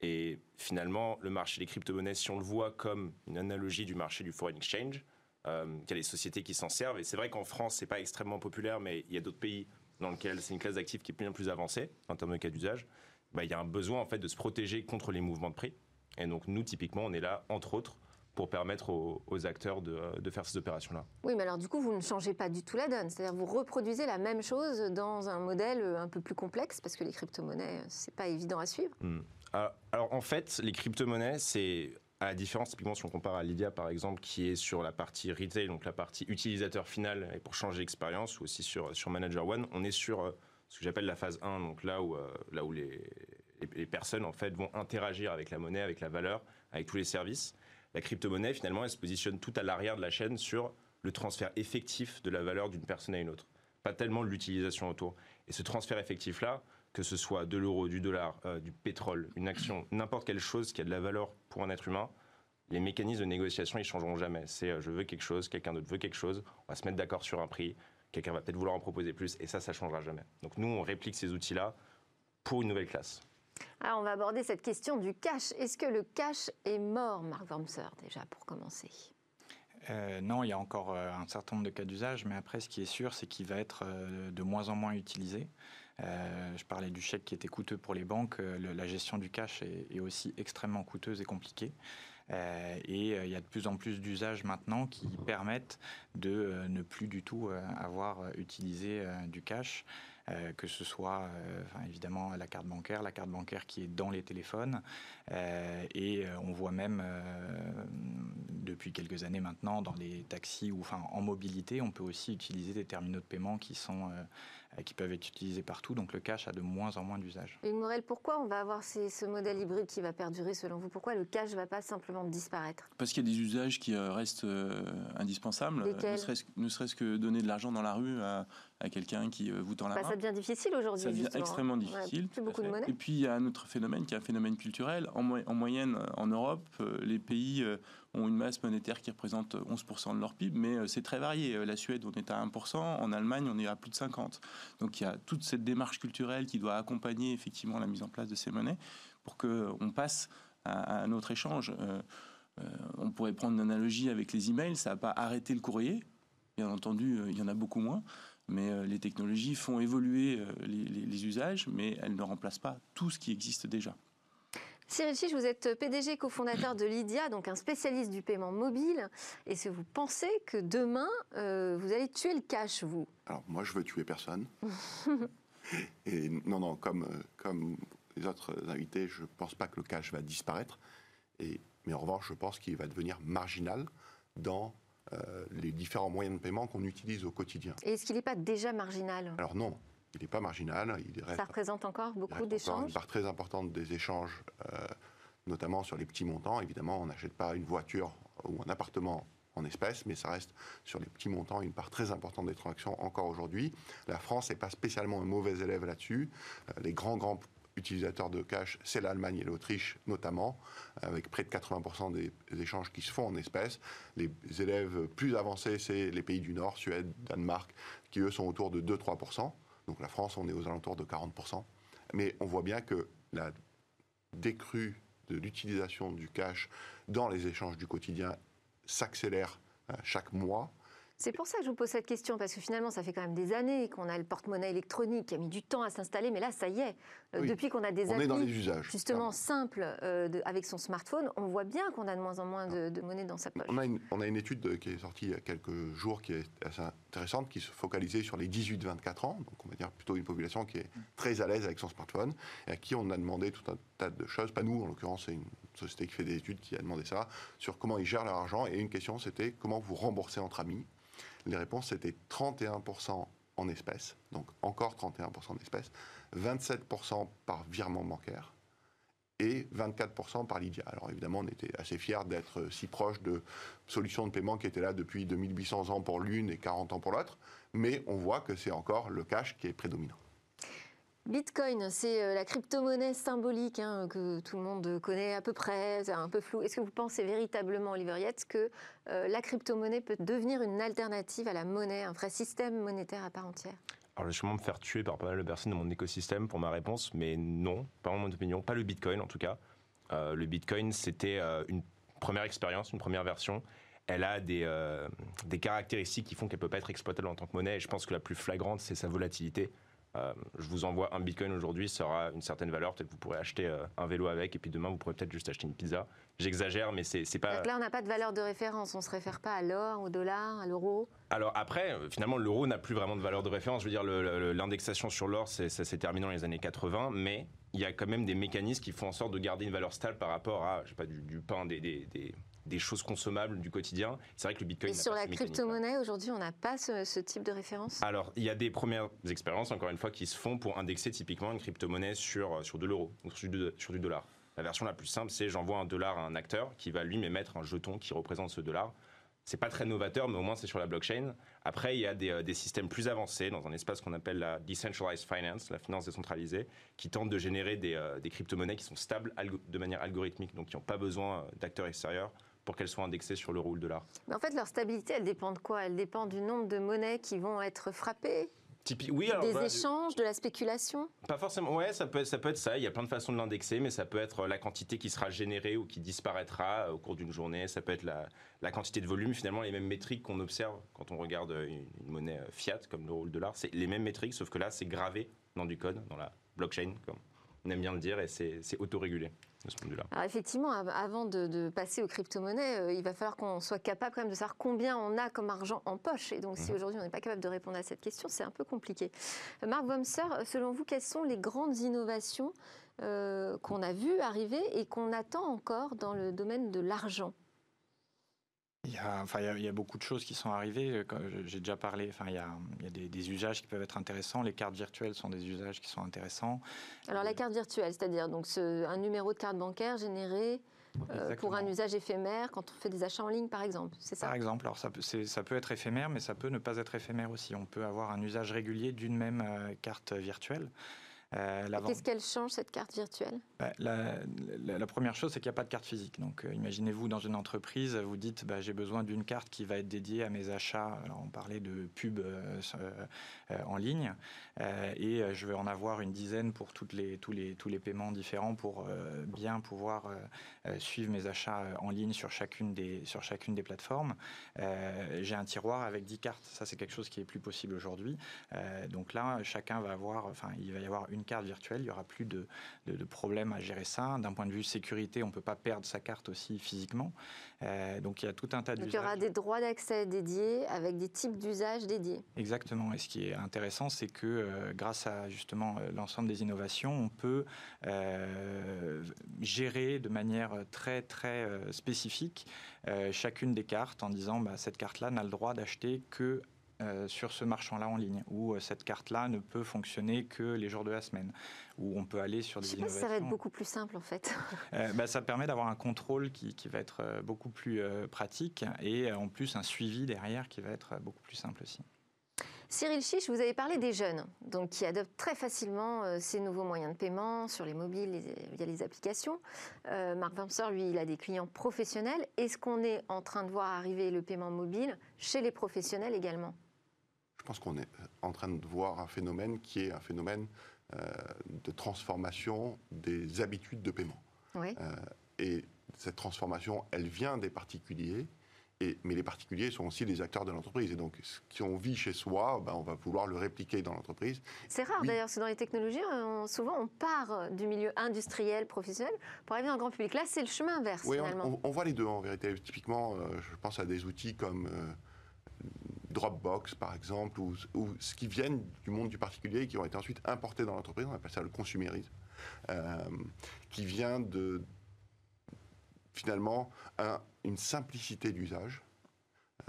Et finalement, le marché des crypto-monnaies, si on le voit comme une analogie du marché du foreign exchange, euh, il y a des sociétés qui s'en servent. Et c'est vrai qu'en France, c'est pas extrêmement populaire, mais il y a d'autres pays dans lesquels c'est une classe d'actifs qui est bien plus avancée en termes de cas d'usage. Bah, il y a un besoin en fait de se protéger contre les mouvements de prix. Et donc nous, typiquement, on est là, entre autres, pour permettre aux, acteurs de, faire ces opérations-là. Oui, mais alors du coup, vous ne changez pas du tout la donne. C'est-à-dire vous reproduisez la même chose dans un modèle un peu plus complexe, parce que les crypto-monnaies, c'est pas évident à suivre. Hmm. Ah, alors, en fait, les crypto-monnaies, c'est à la différence, typiquement, si on compare à Lydia, par exemple, qui est sur la partie retail, donc la partie utilisateur final, et pour changer l'expérience, ou aussi sur, sur Manager One, on est sur euh, ce que j'appelle la phase 1, donc là où, euh, là où les, les, personnes, en fait, vont interagir avec la monnaie, avec la valeur, avec tous les services. La crypto-monnaie, finalement, elle se positionne tout à l'arrière de la chaîne sur le transfert effectif de la valeur d'une personne à une autre. Pas tellement l'utilisation autour. Et ce transfert effectif-là, que ce soit de l'euro, du dollar, euh, du pétrole, une action, n'importe quelle chose qui a de la valeur pour un être humain, les mécanismes de négociation, ils changeront jamais. C'est euh, je veux quelque chose, quelqu'un d'autre veut quelque chose, on va se mettre d'accord sur un prix, quelqu'un va peut-être vouloir en proposer plus, et ça, ça changera jamais. Donc nous, on réplique ces outils-là pour une nouvelle classe. Alors, on va aborder cette question du cash. Est-ce que le cash est mort, Marc Wormser, déjà, pour commencer? Euh, non, il y a encore un certain nombre de cas d'usage, mais après, ce qui est sûr, c'est qu'il va être de moins en moins utilisé. Je parlais du chèque qui était coûteux pour les banques. la gestion du cash est, aussi extrêmement coûteuse et compliquée. et il y a de plus en plus d'usages maintenant qui permettent de ne plus du tout avoir utilisé du cash. Euh, que ce soit euh, évidemment la carte bancaire, la carte bancaire qui est dans les téléphones. Euh, et on voit même depuis quelques années maintenant dans les taxis ou enfin en mobilité, on peut aussi utiliser des terminaux de paiement qui sont qui peuvent être utilisés partout. Donc le cash a de moins en moins d'usage. Et Morel, pourquoi on va avoir ce modèle hybride qui va perdurer selon vous? Pourquoi le cash ne va pas simplement disparaître? Parce qu'il y a des usages qui restent indispensables. Ne serait-ce que donner de l'argent dans la rue à, à quelqu'un qui euh, vous tend la bah, main. Ça devient difficile aujourd'hui. Ça devient extrêmement difficile. plus beaucoup de monnaie. Et puis il y a un autre phénomène qui est un phénomène culturel. En, en moyenne, en Europe, euh, les pays euh, ont une masse monétaire qui représente 11% de leur PIB, mais c'est très varié. La Suède, on est à 1%, en Allemagne, on est à plus de 50%. Donc il y a toute cette démarche culturelle qui doit accompagner effectivement la mise en place de ces monnaies pour qu'on passe à, un autre échange. on pourrait prendre une analogie avec les emails, ça n'a pas arrêté le courrier, bien entendu, il y en a beaucoup moins, mais euh, les technologies font évoluer euh, les, usages, mais elles ne remplacent pas tout ce qui existe déjà. Cyril Chiche, vous êtes PDG cofondateur de Lydia, donc un spécialiste du paiement mobile. Est-ce que vous pensez que demain, euh, vous allez tuer le cash, vous? Alors, moi, je veux tuer personne. [LAUGHS] Et non, non, comme, comme les autres invités, je ne pense pas que le cash va disparaître. Et, mais en revanche, je pense qu'il va devenir marginal dans les différents moyens de paiement qu'on utilise au quotidien. Et est-ce qu'il n'est pas déjà marginal Alors non, il n'est pas marginal. Il Ça représente encore beaucoup d'échanges Une part très importante des échanges, euh, notamment sur les petits montants. Évidemment, on n'achète pas une voiture ou un appartement en espèces, mais ça reste sur les petits montants une part très importante des transactions encore aujourd'hui. La France n'est pas spécialement un mauvais élève là-dessus. Euh, les grands, grands utilisateurs de cash, c'est l'Allemagne et l'Autriche notamment, avec près de 80% des échanges qui se font en espèces. Les élèves plus avancés, c'est les pays du Nord, Suède, Danemark, qui eux sont autour de 2-3%. Donc la France, on est aux alentours de 40%. Mais on voit bien que la décrue de l'utilisation du cash dans les échanges du quotidien s'accélère euh, chaque mois. C'est pour ça que je vous pose cette question, parce que finalement, ça fait quand même des années qu'on a le porte-monnaie électronique qui a mis du temps à s'installer, mais là, ça y est. Euh, depuis qu'on a des on usages, justement simples euh, avec son smartphone, on voit bien qu'on a de moins en moins de, monnaie dans sa poche. On a, une, on a une étude qui est sortie il y a quelques jours qui est assez intéressante, qui se focalisait sur les 18-24 ans, donc on va dire plutôt une population qui est très à l'aise avec son smartphone, et à qui on a demandé tout un tas de choses, pas nous en l'occurrence, c'est une société qui fait des études qui a demandé ça, sur comment ils gèrent leur argent, et une question c'était comment vous rembourser entre amis. Les réponses étaient 31% en espèces, donc encore 31% en espèces, 27% par virement bancaire et 24% par Lydia. Alors évidemment, on était assez fiers d'être si proche de solutions de paiement qui étaient là depuis 2800 ans pour l'une et 40 ans pour l'autre, mais on voit que c'est encore le cash qui est prédominant. Bitcoin, c'est euh, la crypto-monnaie symbolique hein, que tout le monde connaît à peu près, c'est un peu flou. Est-ce que vous pensez véritablement, Oliver Yates, que euh, la crypto-monnaie peut devenir une alternative à la monnaie, un vrai système monétaire à part entière? Alors, je vais sûrement me faire tuer par pas mal de personnes dans mon écosystème pour ma réponse, mais non, pas mon opinion, pas le Bitcoin en tout cas. Euh, le Bitcoin, c'était une première expérience, une première version. Elle a des, des caractéristiques qui font qu'elle ne peut pas être exploitable en tant que monnaie. Et je pense que la plus flagrante, c'est sa volatilité. Euh, je vous envoie un bitcoin aujourd'hui, ça aura une certaine valeur. Peut-être que vous pourrez acheter euh, un vélo avec, et puis demain, vous pourrez peut-être juste acheter une pizza. J'exagère, mais c'est pas. Donc là, on n'a pas de valeur de référence. On ne se réfère pas à l'or, au dollar, à l'euro Alors après, euh, finalement, l'euro n'a plus vraiment de valeur de référence. Je veux dire, l'indexation sur l'or, ça s'est terminé dans les années 80, mais il y a quand même des mécanismes qui font en sorte de garder une valeur stable par rapport à, je sais pas, du, pain, des, des des choses consommables du quotidien. C'est vrai que le Bitcoin. Et sur la crypto-monnaie, aujourd'hui, on n'a pas ce, type de référence? Alors, il y a des premières expériences, encore une fois, qui se font pour indexer typiquement une crypto-monnaie sur, sur de l'euro, ou sur du, sur du dollar. La version la plus simple, c'est j'envoie un dollar à un acteur qui va lui m'émettre un jeton qui représente ce dollar. C'est pas très novateur, mais au moins c'est sur la blockchain. Après, il y a des, euh, des systèmes plus avancés dans un espace qu'on appelle la decentralized finance, la finance décentralisée, qui tentent de générer des, euh, des crypto-monnaies qui sont stables de manière algorithmique, donc qui n'ont pas besoin euh, d'acteurs extérieurs pour qu'elles soient indexées sur l'euro ou le dollar Mais En fait, leur stabilité, elle dépend de quoi? Elle dépend du nombre de monnaies qui vont être frappées? Typi- oui, alors, Des voilà, échanges, de la spéculation? Pas forcément. Ouais, ça peut, être, ça peut être ça. Il y a plein de façons de l'indexer, mais ça peut être la quantité qui sera générée ou qui disparaîtra euh, au cours d'une journée. Ça peut être la, la quantité de volume. Finalement, les mêmes métriques qu'on observe quand on regarde euh, une, une monnaie euh, fiat comme l'euro ou le dollar, c'est les mêmes métriques, sauf que là, c'est gravé dans du code, dans la blockchain, comme on aime bien le dire, et c'est autorégulé de ce point de vue-là. Alors effectivement, av- avant de, de passer aux crypto-monnaies, euh, il va falloir qu'on soit capable quand même de savoir combien on a comme argent en poche. Et donc si Mhm. aujourd'hui on n'est pas capable de répondre à cette question, c'est un peu compliqué. Euh, Marc Womser, selon vous, quelles sont les grandes innovations euh, qu'on a vues arriver et qu'on attend encore dans le domaine de l'argent? Il y, a, enfin, il, y a, il y a beaucoup de choses qui sont arrivées. euh, J'ai déjà parlé. Enfin, il y a, il y a des, des usages qui peuvent être intéressants. Les cartes virtuelles sont des usages qui sont intéressants. Alors la carte virtuelle, c'est-à-dire donc ce- un numéro de carte bancaire généré euh, pour un usage éphémère quand on fait des achats en ligne, par exemple, c'est ça? Par exemple, alors ça peut, c'est- ça peut être éphémère, mais ça peut ne pas être éphémère aussi. On peut avoir un usage régulier d'une même euh, carte virtuelle. Euh, Qu'est-ce qu'elle change cette carte virtuelle? Bah, la, la- la première chose, c'est qu'il n'y a pas de carte physique. Donc, euh, imaginez-vous dans une entreprise, vous dites bah, j'ai besoin d'une carte qui va être dédiée à mes achats. Alors, on parlait de pub euh, en ligne, et je vais en avoir une dizaine pour toutes les, tous, les, tous les paiements différents pour bien pouvoir suivre mes achats en ligne sur chacune des, sur chacune des plateformes. J'ai un tiroir avec 10 cartes. Ça, c'est quelque chose qui est plus possible aujourd'hui. Donc là, chacun va avoir, enfin, il va y avoir une carte virtuelle. Il n'y aura plus de, de, de problème à gérer ça. D'un point de vue sécurité, on ne peut pas perdre sa carte aussi physiquement. Euh, donc il y a tout un tas Donc il y aura des droits d'accès dédiés avec des types d'usages dédiés. Exactement. Et ce qui est intéressant, c'est que euh, grâce à justement euh, l'ensemble des innovations, on peut euh, gérer de manière très très spécifique chacune des cartes en disant bah, cette carte-là n'a le droit d'acheter que euh, sur ce marchand-là en ligne, ou euh, cette carte-là ne peut fonctionner que les jours de la semaine, ou on peut aller sur Je des ne sais pas si innovations. ça va être beaucoup plus simple en fait. Euh, bah, ça permet d'avoir un contrôle qui, qui va être euh, beaucoup plus pratique et en plus un suivi derrière qui va être beaucoup plus simple aussi. Cyril Chiche, vous avez parlé des jeunes, donc qui adoptent très facilement euh, ces nouveaux moyens de paiement sur les mobiles, les- via les applications. Euh, Marc Wamser, lui, il a des clients professionnels. Est-ce qu'on est en train de voir arriver le paiement mobile chez les professionnels également? Je pense qu'on est en train de voir un phénomène qui est un phénomène euh, de transformation des habitudes de paiement. Oui. Euh, et cette transformation, elle vient des particuliers, et, mais les particuliers sont aussi des acteurs de l'entreprise. Et donc, ce qu'on vit chez soi, ben, on va vouloir le répliquer dans l'entreprise. C'est rare Oui. d'ailleurs, parce que dans les technologies, on- souvent on part du milieu industriel, professionnel, pour arriver dans le grand public. Là, c'est le chemin inverse Oui, finalement. on, on- on voit les deux en vérité. Typiquement, euh, je pense à des outils comme euh, Dropbox, par exemple, ou, ce qui viennent du monde du particulier et qui ont été ensuite importés dans l'entreprise. On appelle ça le consumérisme, euh, qui vient de finalement un- une simplicité d'usage.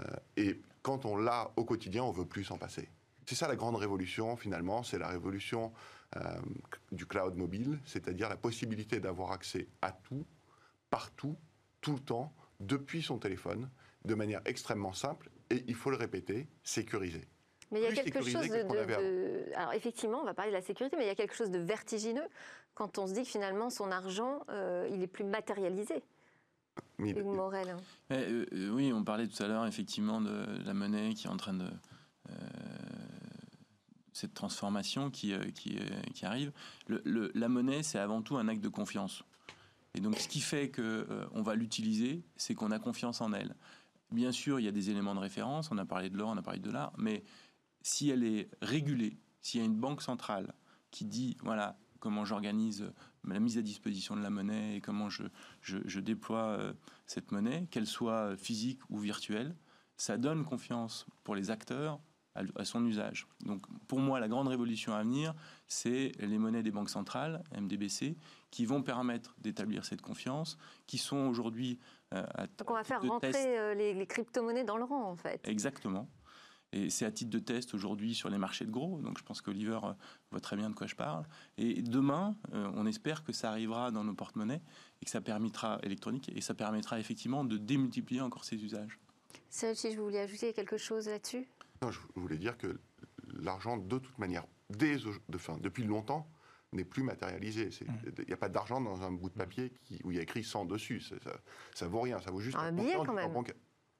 Euh, et quand on l'a au quotidien, on veut plus s'en passer. C'est ça la grande révolution finalement, c'est la révolution euh, du cloud mobile, c'est-à-dire la possibilité d'avoir accès à tout, partout, tout le temps, depuis son téléphone, de manière extrêmement simple et, il faut le répéter, sécurisé. Mais il y a quelque chose de, qu'on Alors effectivement, on va parler de la sécurité, mais il y a quelque chose de vertigineux quand on se dit que finalement son argent, euh, il est plus matérialisé. Mais Hugues Morel. Eh, euh, euh, oui, on parlait tout à l'heure effectivement de la monnaie qui est en train de euh, cette transformation qui, euh, qui, euh, qui arrive. Le- le- la monnaie, c'est avant tout un acte de confiance. Et donc, ce qui fait que euh, on va l'utiliser, c'est qu'on a confiance en elle. Bien sûr, il y a des éléments de référence. On a parlé de l'or, on a parlé de l'art, mais si elle est régulée, s'il y a une banque centrale qui dit voilà comment j'organise la mise à disposition de la monnaie et comment je, je, je déploie euh, cette monnaie, qu'elle soit physique ou virtuelle, ça donne confiance pour les acteurs à, son usage. Donc pour moi, la grande révolution à venir, c'est les monnaies des banques centrales, MDBC, qui vont permettre d'établir cette confiance, qui sont aujourd'hui euh, Donc on va faire rentrer test. euh, les, les crypto-monnaies dans le rang en fait. Exactement. Et c'est à titre de test aujourd'hui sur les marchés de gros. Donc je pense qu'Oliver euh, voit très bien de quoi je parle. Et demain, on espère que ça arrivera dans nos porte-monnaies et que ça permettra électronique et ça permettra effectivement de démultiplier encore ces usages. Cyril Chiche, vous vouliez ajouter quelque chose là-dessus Non, je voulais dire que l'argent, de toute manière, dès, au- de, fin, depuis longtemps, n'est plus matérialisé. C'est- Il n'y a pas d'argent dans un bout de papier qui- où il y a écrit 100 dessus. Ça, ça vaut rien. Ça vaut juste Un billet, quand même.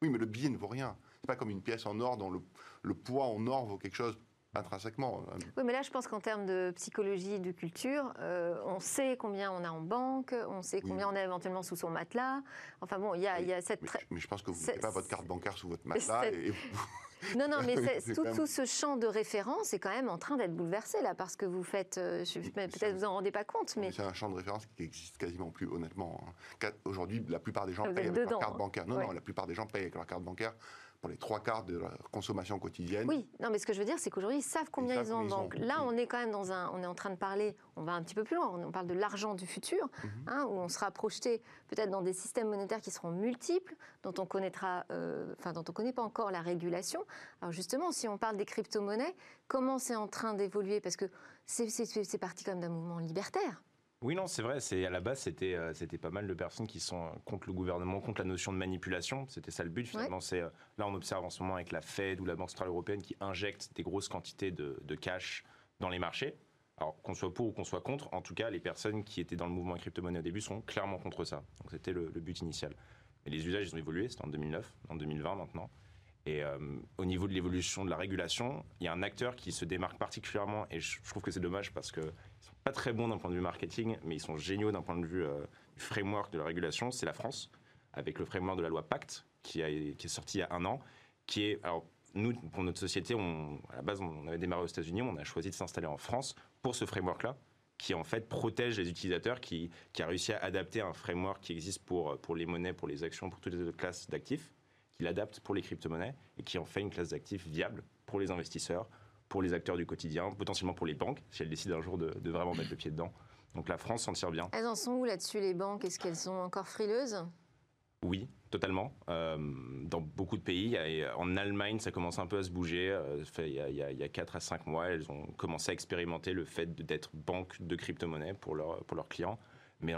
Oui, mais le billet ne vaut rien. C'est pas comme une pièce en or dont le, le poids en or vaut quelque chose intrinsèquement. Oui, mais là, je pense qu'en termes de psychologie, de culture, euh, on sait combien on a en banque, on sait combien on a éventuellement sous son matelas. Enfin bon, il y, a cette... Mais, mais, je pense que vous ne mettez pas votre carte bancaire sous votre matelas. Et... Non, non, mais [LAUGHS] tout, tout, ce champ de référence est quand même en train d'être bouleversé là, parce que vous faites, euh, peut-être vous en rendez pas compte, mais c'est un champ de référence qui existe quasiment plus, honnêtement. Hein. Aujourd'hui, la plupart des gens payent avec leur carte hein. bancaire. Non, non, la plupart des gens payent avec leur carte bancaire pour les trois quarts de la consommation quotidienne. Oui, non, mais ce que je veux dire, c'est qu'aujourd'hui, ils savent combien ils, ont banque. Là, on est quand même dans un. On est en train de parler, on va un petit peu plus loin, on parle de l'argent du futur, mhm. hein, où on sera projeté peut-être dans des systèmes monétaires qui seront multiples, dont on connaîtra. Euh, enfin, dont on ne connaît pas encore la régulation. Alors, justement, si on parle des crypto-monnaies, comment c'est en train d'évoluer? Parce que c'est parti comme d'un mouvement libertaire. Oui, non, c'est vrai. C'est à la base, c'était euh, c'était pas mal de personnes qui sont contre le gouvernement, contre la notion de manipulation. C'était ça le but finalement. C'est euh, là, on observe en ce moment avec la Fed ou la Banque centrale européenne qui injectent des grosses quantités de, cash dans les marchés. Alors qu'on soit pour ou qu'on soit contre, en tout cas, les personnes qui étaient dans le mouvement crypto-monnaie au début sont clairement contre ça. Donc c'était le, but initial. Mais les usages, ils ont évolué. C'était en 2009, en 2020 maintenant. Et euh, au niveau de l'évolution de la régulation, il y a un acteur qui se démarque particulièrement, et je, trouve que c'est dommage parce qu'ils sont pas très bons d'un point de vue marketing, mais ils sont géniaux d'un point de vue euh, du framework de la régulation, c'est la France, avec le framework de la loi Pacte, qui, est sorti il y a un an, qui est... Alors, nous, pour notre société, à la base, on avait démarré aux États-Unis, on a choisi de s'installer en France pour ce framework-là, qui en fait protège les utilisateurs, qui, qui, a réussi à adapter un framework qui existe pour, pour les monnaies, pour les actions, pour toutes les autres classes d'actifs qui l'adapte pour les crypto-monnaies et qui en fait une classe d'actifs viable pour les investisseurs, pour les acteurs du quotidien, potentiellement pour les banques, si elles décident un jour de, vraiment mettre le pied dedans. Donc la France s'en tire bien. Elles en sont où là-dessus, les banques? Est-ce qu'elles sont encore frileuses? Oui, totalement. Euh, dans beaucoup de pays, en Allemagne, ça commence un peu à se bouger. Euh, il, y a, il, 4 à 5 mois, elles ont commencé à expérimenter le fait d'être banque de crypto-monnaies pour, pour leurs clients.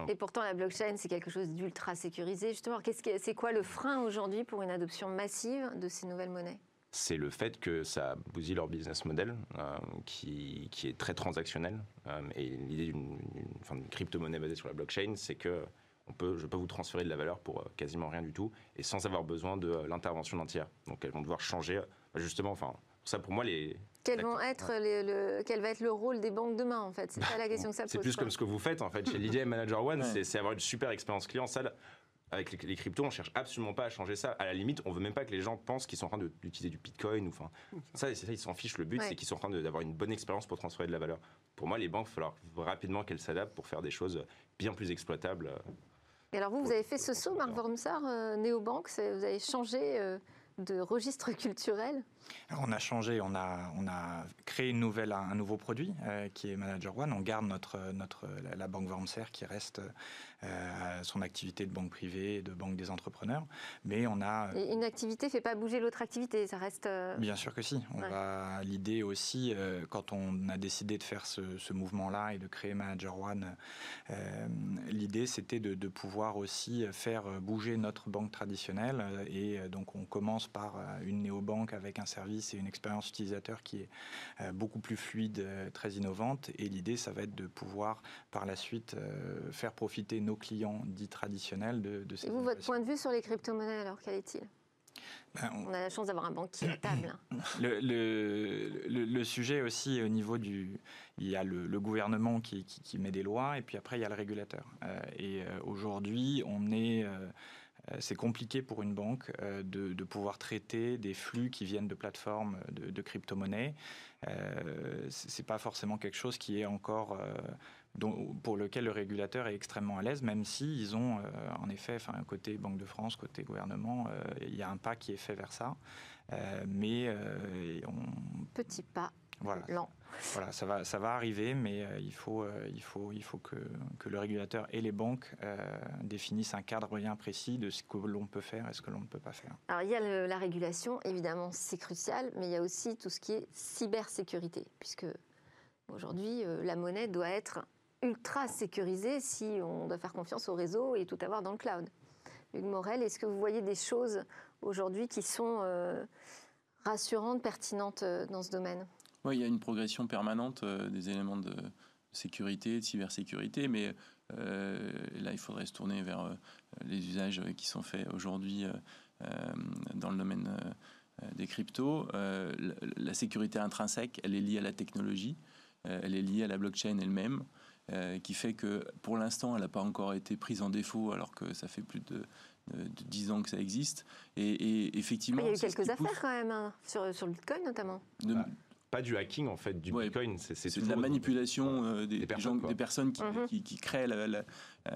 Et pourtant, la blockchain, c'est quelque chose d'ultra sécurisé. Justement, c'est quoi le frein aujourd'hui pour une adoption massive de ces nouvelles monnaies? C'est le fait que ça bousille leur business model, euh, qui, qui, est très transactionnel. Euh, et l'idée d'une crypto-monnaie basée sur la blockchain, c'est que on peut, je peux vous transférer de la valeur pour euh, quasiment rien du tout, et sans avoir besoin de l'intervention d'un tiers. Donc elles vont devoir changer, justement, enfin, ça pour moi, les, quel, vont être le, quel va être le rôle des banques demain, en fait? C'est ça la question que ça pose. C'est plus comme ce que vous faites, en fait, chez Lydia Manager One, c'est avoir une super expérience client. Ça, avec les, cryptos, on cherche absolument pas à changer ça. À la limite, on veut même pas que les gens pensent qu'ils sont en train d'utiliser du Bitcoin. Ou, enfin, ça, c'est ça, ils s'en fichent. Le but, c'est qu'ils sont en train d'avoir une bonne expérience pour transférer de la valeur. Pour moi, les banques, il va falloir rapidement qu'elles s'adaptent pour faire des choses bien plus exploitables. Et alors vous, vous avez fait ce saut, Marc Vormsar, euh, Néobank, vous avez changé euh, de registre culturel? On a changé, on a, on a créé une nouvelle, un nouveau produit euh, qui est Manager One. On garde notre, notre, la, banque Wormser qui reste euh, son activité de banque privée et de banque des entrepreneurs. Mais on a. une activité ne fait pas bouger l'autre activité, ça reste. Euh, Bien sûr que si. On va, l'idée aussi, quand on a décidé de faire ce, ce, mouvement-là et de créer Manager One, l'idée c'était de, de, pouvoir aussi faire bouger notre banque traditionnelle. Et donc on commence par une néobanque avec un service et une expérience utilisateur qui est euh, beaucoup plus fluide, euh, très innovante. Et l'idée, ça va être de pouvoir par la suite euh, faire profiter nos clients dits traditionnels de, de ces. Et vous, votre point de vue sur les crypto-monnaies, alors quel est-il? Ben, on... a la chance d'avoir un banquier à table. Hein. [LAUGHS] Le, le, le, sujet aussi au niveau du... Il y a le, gouvernement qui, qui, met des lois et puis après il y a le régulateur. et aujourd'hui on est... Euh, c'est compliqué pour une banque euh, de, pouvoir traiter des flux qui viennent de plateformes de, crypto-monnaies. Euh, Ce n'est pas forcément quelque chose qui est encore pour lequel le régulateur est extrêmement à l'aise, même si ont en effet, côté Banque de France, côté gouvernement, il y a un pas qui est fait vers ça. mais on... petit pas voilà. Voilà, ça va, ça va arriver, mais euh, il, faut, euh, il, faut, il faut que, que, le régulateur et les banques euh, définissent un cadre bien précis de ce que l'on peut faire et ce que l'on ne peut pas faire. Alors il y a la régulation, évidemment, c'est crucial, mais il y a aussi tout ce qui est cybersécurité, puisque aujourd'hui, la monnaie doit être ultra sécurisée si on doit faire confiance au réseau et tout avoir dans le cloud. Hugues Morel, est-ce que vous voyez des choses aujourd'hui qui sont rassurantes, pertinentes dans ce domaine? Oui, il y a une progression permanente euh, des éléments de sécurité, de cybersécurité, mais euh, là, il faudrait se tourner vers euh, les usages qui sont faits aujourd'hui dans le domaine des cryptos, la, sécurité intrinsèque, elle est liée à la technologie, elle est liée à la blockchain elle-même. qui fait que pour l'instant, elle n'a pas encore été prise en défaut, alors que ça fait plus de, de 10 ans que ça existe. Et, effectivement. il y a eu quelques affaires quand même, hein, sur, sur le Bitcoin notamment. Bah, pas du hacking en fait, du Bitcoin. C'est de la manipulation euh, des, personnes, des personnes mhm. qui, qui, créent la, la,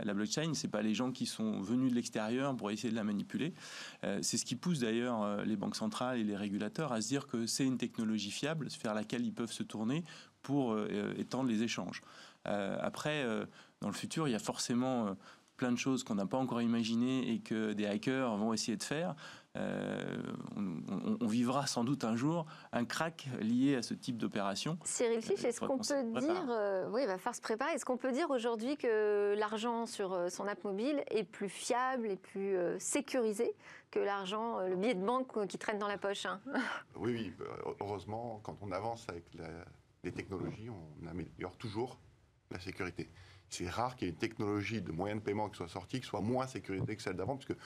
la blockchain. C'est pas les gens qui sont venus de l'extérieur pour essayer de la manipuler. Euh, c'est ce qui pousse d'ailleurs euh, les banques centrales et les régulateurs à se dire que c'est une technologie fiable vers laquelle ils peuvent se tourner pour étendre les échanges. après, dans le futur, il y a forcément plein de choses qu'on n'a pas encore imaginées et que des hackers vont essayer de faire. Euh, on, vivra sans doute un jour un crack lié à ce type d'opération. Cyril Fisch, est-ce qu'on peut dire, euh, oui, il va falloir se préparer, est-ce qu'on peut dire aujourd'hui que l'argent sur euh, son app mobile est plus fiable et plus sécurisé que l'argent, le billet de banque qui traîne dans la poche hein? [LAUGHS] Oui, oui, heureusement, quand on avance avec les technologies, on améliore toujours la sécurité. C'est rare qu'il y ait une technologie de moyen de paiement qui soit sortie qui soit moins sécurisée que celle d'avant, parce que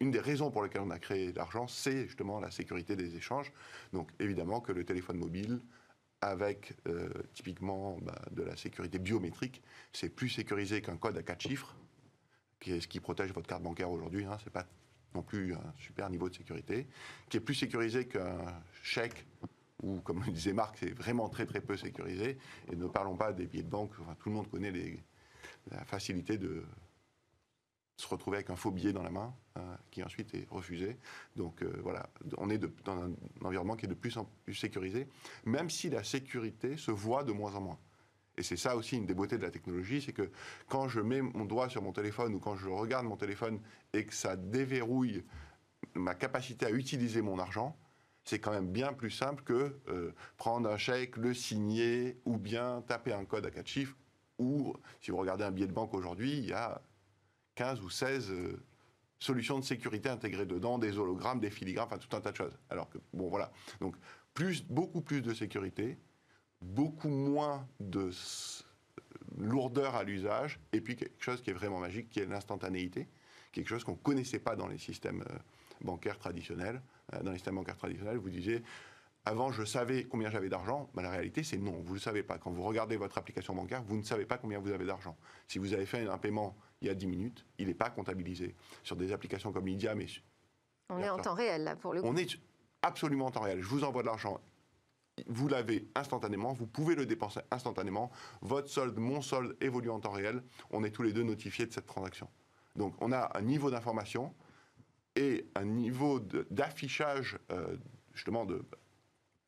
une des raisons pour lesquelles on a créé l'argent, c'est justement la sécurité des échanges. Donc évidemment que le téléphone mobile, avec euh, typiquement bah, de la sécurité biométrique, c'est plus sécurisé qu'un code à quatre chiffres, qui est ce qui protège votre carte bancaire aujourd'hui. Hein, c'est pas non plus un super niveau de sécurité, qui est plus sécurisé qu'un chèque ou comme le disait Marc, c'est vraiment très très peu sécurisé. Et ne parlons pas des billets de banque, tout le monde connaît la facilité de se retrouver avec un faux billet dans la main, euh, qui ensuite est refusé. Donc euh, voilà, on est dans un environnement qui est de plus en plus sécurisé, même si la sécurité se voit de moins en moins. Et c'est ça aussi une des beautés de la technologie, c'est que quand je mets mon doigt sur mon téléphone ou quand je regarde mon téléphone et que ça déverrouille ma capacité à utiliser mon argent, c'est quand même bien plus simple que euh, prendre un chèque, le signer ou bien taper un code à quatre chiffres. Ou si vous regardez un billet de banque aujourd'hui, il y a 15 ou 16 euh, solutions de sécurité intégrées dedans, des hologrammes, des filigrammes, enfin tout un tas de choses. Alors que, bon voilà. Donc, plus, beaucoup plus de sécurité, beaucoup moins de lourdeur à l'usage, et puis quelque chose qui est vraiment magique, qui est l'instantanéité, quelque chose qu'on ne connaissait pas dans les systèmes euh, bancaires traditionnels. Euh, dans les systèmes bancaires traditionnels, vous disiez avant, je savais combien j'avais d'argent. Ben, la réalité, c'est non, vous ne le savez pas. Quand vous regardez votre application bancaire, vous ne savez pas combien vous avez d'argent. Si vous avez fait un paiement il y a 10 minutes, il n'est pas comptabilisé. Sur des applications comme Lydia, mais. On est en temps réel, là, pour le coup. On est absolument en temps réel. Je vous envoie de l'argent. Vous l'avez instantanément, vous pouvez le dépenser instantanément. Votre solde, mon solde évolue en temps réel. On est tous les deux notifiés de cette transaction. Donc on a un niveau d'information et un niveau d'affichage euh, justement de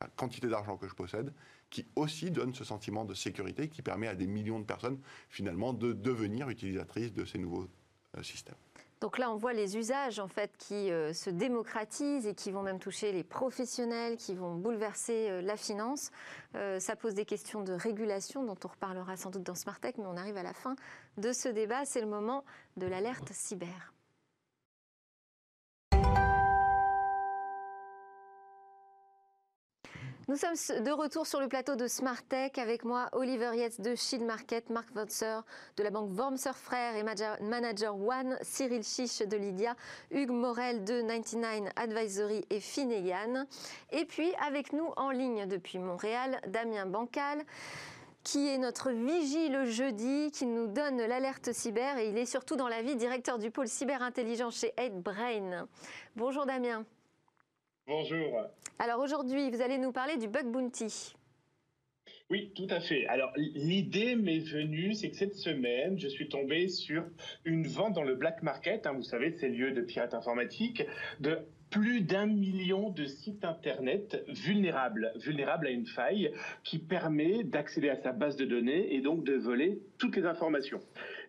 la quantité d'argent que je possède qui aussi donne ce sentiment de sécurité qui permet à des millions de personnes finalement de devenir utilisatrices de ces nouveaux euh, systèmes. Donc là, on voit les usages en fait qui euh, se démocratisent et qui vont même toucher les professionnels, qui vont bouleverser la finance. ça pose des questions de régulation dont on reparlera sans doute dans Smart Tech, mais on arrive à la fin de ce débat. C'est le moment de l'alerte cyber. Nous sommes de retour sur le plateau de Smart Tech avec moi Oliver Yates de Shield Market, Marc Wotzer de la banque Wormser Frères et Manager One, Cyril Chiche de Lydia, Hugues Morel de 99 Advisory et Finegan. Et puis avec nous en ligne depuis Montréal, Damien Bancal qui est notre vigie le jeudi, qui nous donne l'alerte cyber et il est surtout dans la vie directeur du pôle cyber intelligent chez 8Brain. Bonjour Damien. Bonjour. Alors aujourd'hui, vous allez nous parler du bug bounty. Oui, tout à fait. Alors l'idée m'est venue, c'est que cette semaine, je suis tombé sur une vente dans le black market, hein, vous savez, ces lieux de pirates informatiques, de plus d'un million de sites Internet vulnérables, vulnérables à une faille qui permet d'accéder à sa base de données et donc de voler toutes les informations.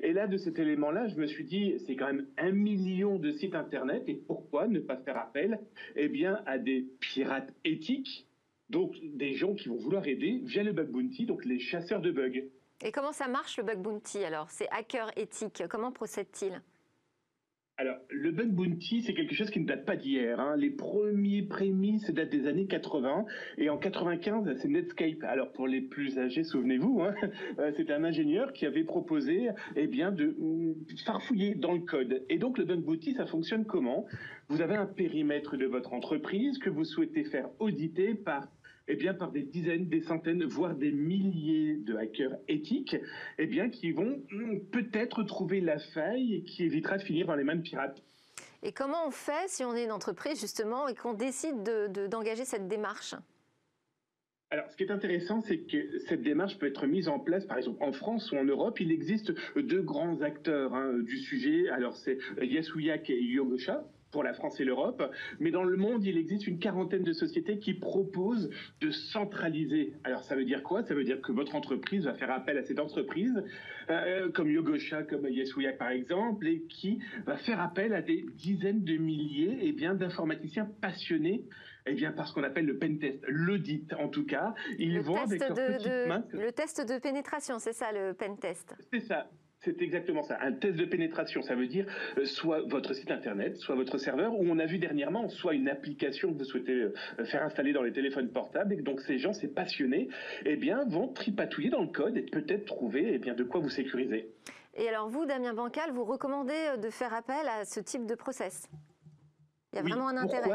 Et là, de cet élément-là, je me suis dit, c'est quand même un million de sites Internet et pourquoi ne pas faire appel eh bien, à des pirates éthiques, donc des gens qui vont vouloir aider via le bug bounty, donc les chasseurs de bugs. Et comment ça marche le bug bounty alors? C'est hacker éthique, comment procède-t-il? Alors, le bug bounty, c'est quelque chose qui ne date pas d'hier. Hein. Les premiers prémices datent des années 80. Et en 95, c'est Netscape. Alors, pour les plus âgés, souvenez-vous, hein, [LAUGHS] euh, c'était un ingénieur qui avait proposé eh bien, de mm, farfouiller dans le code. Et donc, le bug bounty, ça fonctionne comment? Vous avez un périmètre de votre entreprise que vous souhaitez faire auditer par eh bien, par des dizaines, des centaines, voire des milliers de hackers éthiques, eh bien, qui vont hmm, peut-être trouver la faille qui évitera de finir dans les mains de pirates. Et comment on fait si on est une entreprise, justement, et qu'on décide d'engager cette démarche? Alors, ce qui est intéressant, c'est que cette démarche peut être mise en place, par exemple, en France ou en Europe. Il existe deux grands acteurs hein, du sujet. Alors, c'est Yasuyak et Yogosha, pour la France et l'Europe, mais dans le monde, il existe une quarantaine de sociétés qui proposent de centraliser. Alors ça veut dire quoi? Ça veut dire que votre entreprise va faire appel à cette entreprise, euh, comme Yogosha, comme Yesuyak par exemple, et qui va faire appel à des dizaines de milliers et eh bien d'informaticiens passionnés eh bien, par ce qu'on appelle le pen test, l'audit en tout cas. Ils vont avec leurs petites mains. Le test de pénétration, c'est ça le pen test C'est ça. C'est exactement ça. Un test de pénétration, ça veut dire euh, soit votre site internet, soit votre serveur, ou on a vu dernièrement, soit une application que vous souhaitez euh, faire installer dans les téléphones portables. Et donc ces gens, ces passionnés, eh bien, vont tripatouiller dans le code et peut-être trouver eh bien, de quoi vous sécuriser. Et alors vous, Damien Bancal, vous recommandez euh, de faire appel à ce type de process? Il y a vraiment un intérêt.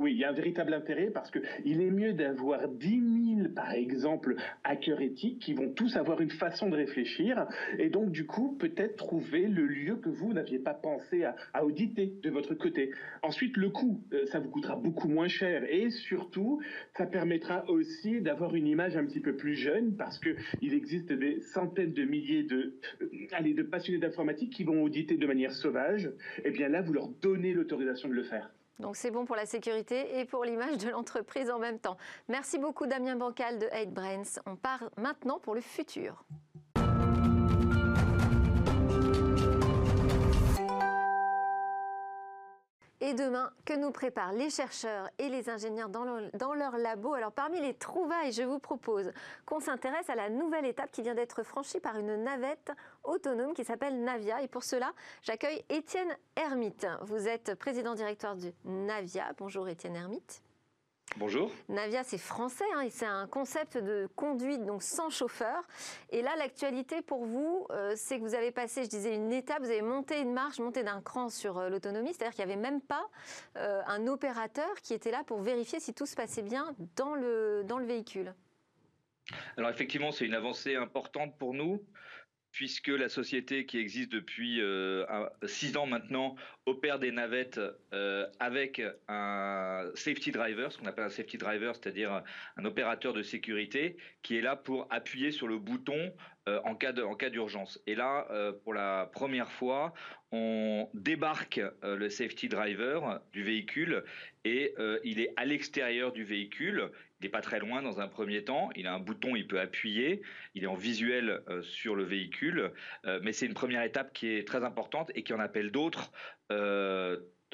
Oui, il y a un véritable intérêt parce qu'il est mieux d'avoir 10 000, par exemple, hackers éthiques qui vont tous avoir une façon de réfléchir et donc, du coup, peut-être trouver le lieu que vous n'aviez pas pensé à, auditer de votre côté. Ensuite, le coût, euh, ça vous coûtera beaucoup moins cher et surtout, ça permettra aussi d'avoir une image un petit peu plus jeune parce qu'il existe des centaines de milliers de, euh, allez, de passionnés d'informatique qui vont auditer de manière sauvage. Et eh bien là, vous leur donnez l'autorisation de le faire. Donc c'est bon pour la sécurité et pour l'image de l'entreprise en même temps. Merci beaucoup Damien Bancal de 8Brains. On part maintenant pour le futur. Et demain, que nous préparent les chercheurs et les ingénieurs dans, leur labo Alors parmi les trouvailles, je vous propose qu'on s'intéresse à la nouvelle étape qui vient d'être franchie par une navette autonome qui s'appelle Navia. Et pour cela, j'accueille Étienne Hermite. Vous êtes président directeur du Navia. Bonjour Étienne Hermite. Bonjour. Navia, c'est français, hein, et c'est un concept de conduite donc sans chauffeur. Et là, l'actualité pour vous, euh, c'est que vous avez passé, je disais, une étape, vous avez monté une marche, monté d'un cran sur euh, l'autonomie, c'est-à-dire qu'il n'y avait même pas euh, un opérateur qui était là pour vérifier si tout se passait bien dans le, dans le véhicule. Alors effectivement, c'est une avancée importante pour nous puisque la société qui existe depuis euh, six ans maintenant opère des navettes euh, avec un safety driver, ce qu'on appelle un safety driver, c'est-à-dire un opérateur de sécurité qui est là pour appuyer sur le bouton euh, en cas en cas d'urgence. Et là, pour la première fois, on débarque le safety driver du véhicule et il est à l'extérieur du véhicule. Il n'est pas très loin dans un premier temps. Il a un bouton, il peut appuyer. Il est en visuel euh, sur le véhicule. Euh, mais c'est une première étape qui est très importante et qui en appelle d'autres.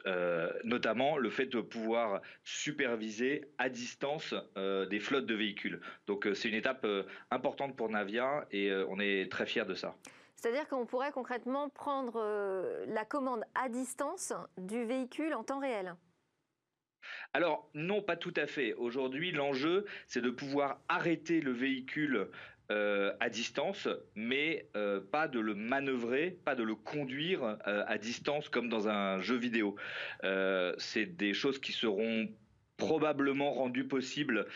Euh, notamment le fait de pouvoir superviser à distance des flottes de véhicules. Donc c'est une étape importante pour Navia et on est très fiers de ça. C'est-à-dire qu'on pourrait concrètement prendre la commande à distance du véhicule en temps réel? Alors non, pas tout à fait. Aujourd'hui, l'enjeu, c'est de pouvoir arrêter le véhicule euh, à distance, mais euh, pas de le manœuvrer, pas de le conduire euh, à distance comme dans un jeu vidéo. c'est des choses qui seront probablement rendues possibles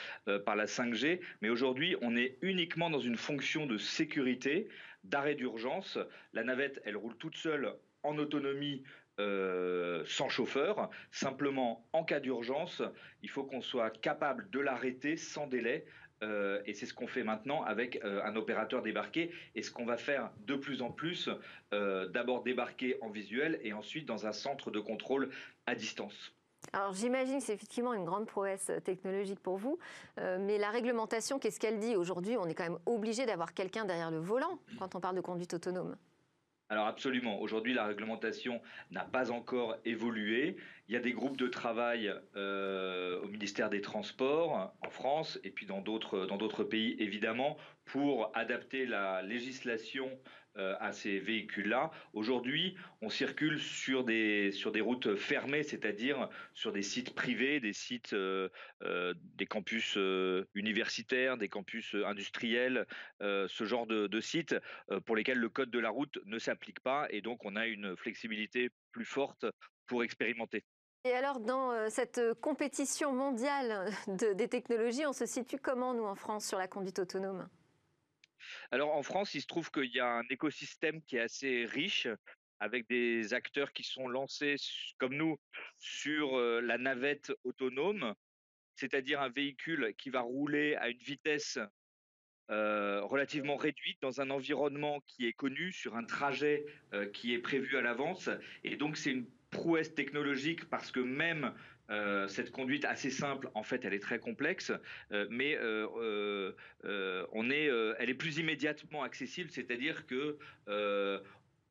par la 5G, mais aujourd'hui on est uniquement dans une fonction de sécurité, d'arrêt d'urgence. La navette, elle roule toute seule en autonomie sans chauffeur. Simplement, en cas d'urgence, il faut qu'on soit capable de l'arrêter sans délai. Euh, et c'est ce qu'on fait maintenant avec euh, un opérateur débarqué. Et ce qu'on va faire de plus en plus, d'abord débarquer en visuel et ensuite dans un centre de contrôle à distance. Alors j'imagine que c'est effectivement une grande prouesse technologique pour vous, mais la réglementation, qu'est-ce qu'elle dit? Aujourd'hui, on est quand même obligé d'avoir quelqu'un derrière le volant quand on parle de conduite autonome. Alors absolument. Aujourd'hui, la réglementation n'a pas encore évolué. il y a des groupes de travail au ministère des Transports en France et puis dans d'autres dans d'autres pays évidemment pour adapter la législation euh, à ces véhicules-là. Aujourd'hui, on circule sur des, sur des routes fermées, c'est-à-dire sur des sites privés, des sites, euh, euh, des campus universitaires, des campus industriels, ce genre de sites pour lesquels le code de la route ne s'applique pas et donc on a une flexibilité plus forte pour expérimenter. Et alors, dans cette compétition mondiale des technologies, on se situe comment, nous, en France, sur la conduite autonome? Alors en France, il se trouve qu'il y a un écosystème qui est assez riche avec des acteurs qui sont lancés comme nous sur la navette autonome, c'est-à-dire un véhicule qui va rouler à une vitesse relativement réduite dans un environnement qui est connu, sur un trajet qui est prévu à l'avance. Et donc c'est une prouesse technologique parce que même euh, cette conduite assez simple, en fait, elle est très complexe, euh, mais euh, on elle est plus immédiatement accessible, c'est-à-dire que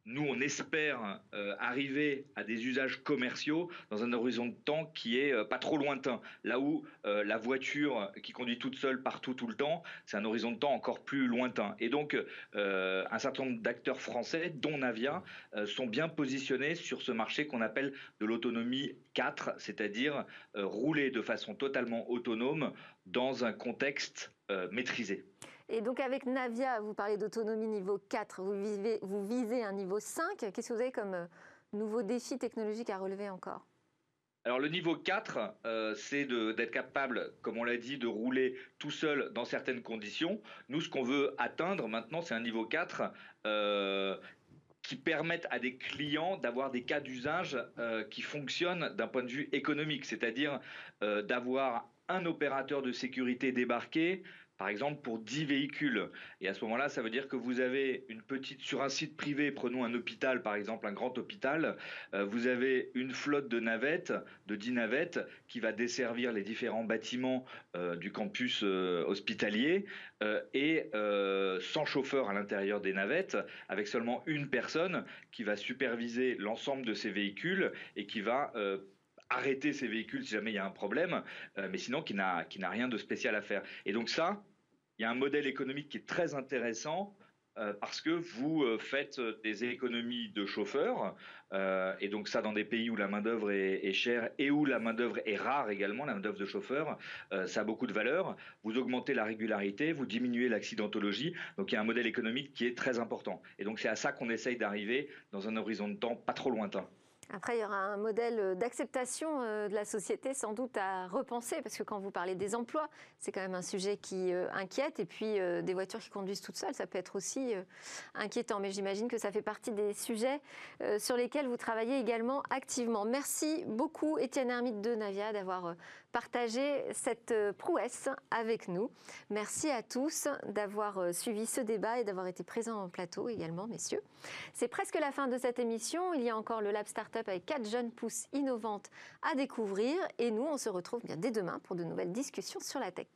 nous, on espère euh, arriver à des usages commerciaux dans un horizon de temps qui est euh, pas trop lointain. Là où euh, la voiture qui conduit toute seule partout tout le temps, c'est un horizon de temps encore plus lointain. Et donc, un certain nombre d'acteurs français, dont Navia, sont bien positionnés sur ce marché qu'on appelle de l'autonomie 4, c'est-à-dire rouler de façon totalement autonome dans un contexte maîtrisé. Et donc avec Navia, vous parlez d'autonomie niveau 4, vous, vous visez un niveau 5. Qu'est-ce que vous avez comme euh, nouveau défi technologique à relever encore? Alors le niveau 4, euh, c'est d'être capable, comme on l'a dit, de rouler tout seul dans certaines conditions. Nous, ce qu'on veut atteindre maintenant, c'est un niveau 4 euh, qui permette à des clients d'avoir des cas d'usage qui fonctionnent d'un point de vue économique, c'est-à-dire d'avoir un opérateur de sécurité débarqué par exemple pour 10 véhicules. Et à ce moment-là, ça veut dire que vous avez une petite, sur un site privé, prenons un hôpital par exemple, un grand hôpital, euh, vous avez une flotte de navettes, de 10 navettes, qui va desservir les différents bâtiments euh, du campus euh, hospitalier, et sans chauffeur à l'intérieur des navettes, avec seulement une personne qui va superviser l'ensemble de ces véhicules et qui va arrêter ces véhicules si jamais il y a un problème, mais sinon qui n'a qui n'a rien de spécial à faire. Et donc ça, il y a un modèle économique qui est très intéressant euh, parce que vous euh, faites des économies de chauffeurs, euh, et donc ça dans des pays où la main-d'œuvre est, chère et où la main-d'œuvre est rare également, la main-d'œuvre de chauffeur, ça a beaucoup de valeur. Vous augmentez la régularité, vous diminuez l'accidentologie, donc il y a un modèle économique qui est très important. Et donc c'est à ça qu'on essaye d'arriver dans un horizon de temps pas trop lointain. Après, il y aura un modèle d'acceptation euh, de la société sans doute à repenser, parce que quand vous parlez des emplois, c'est quand même un sujet qui euh, inquiète. Et puis, euh, des voitures qui conduisent toutes seules, ça peut être aussi inquiétant. Mais j'imagine que ça fait partie des sujets sur lesquels vous travaillez également activement. Merci beaucoup, Étienne Hermite de Navia, d'avoir partagé cette prouesse avec nous. Merci à tous d'avoir suivi ce débat et d'avoir été présents en plateau également, messieurs. C'est presque la fin de cette émission. Il y a encore le Lab Startup avec quatre jeunes pousses innovantes à découvrir. Et nous, on se retrouve bien dès demain pour de nouvelles discussions sur la tech.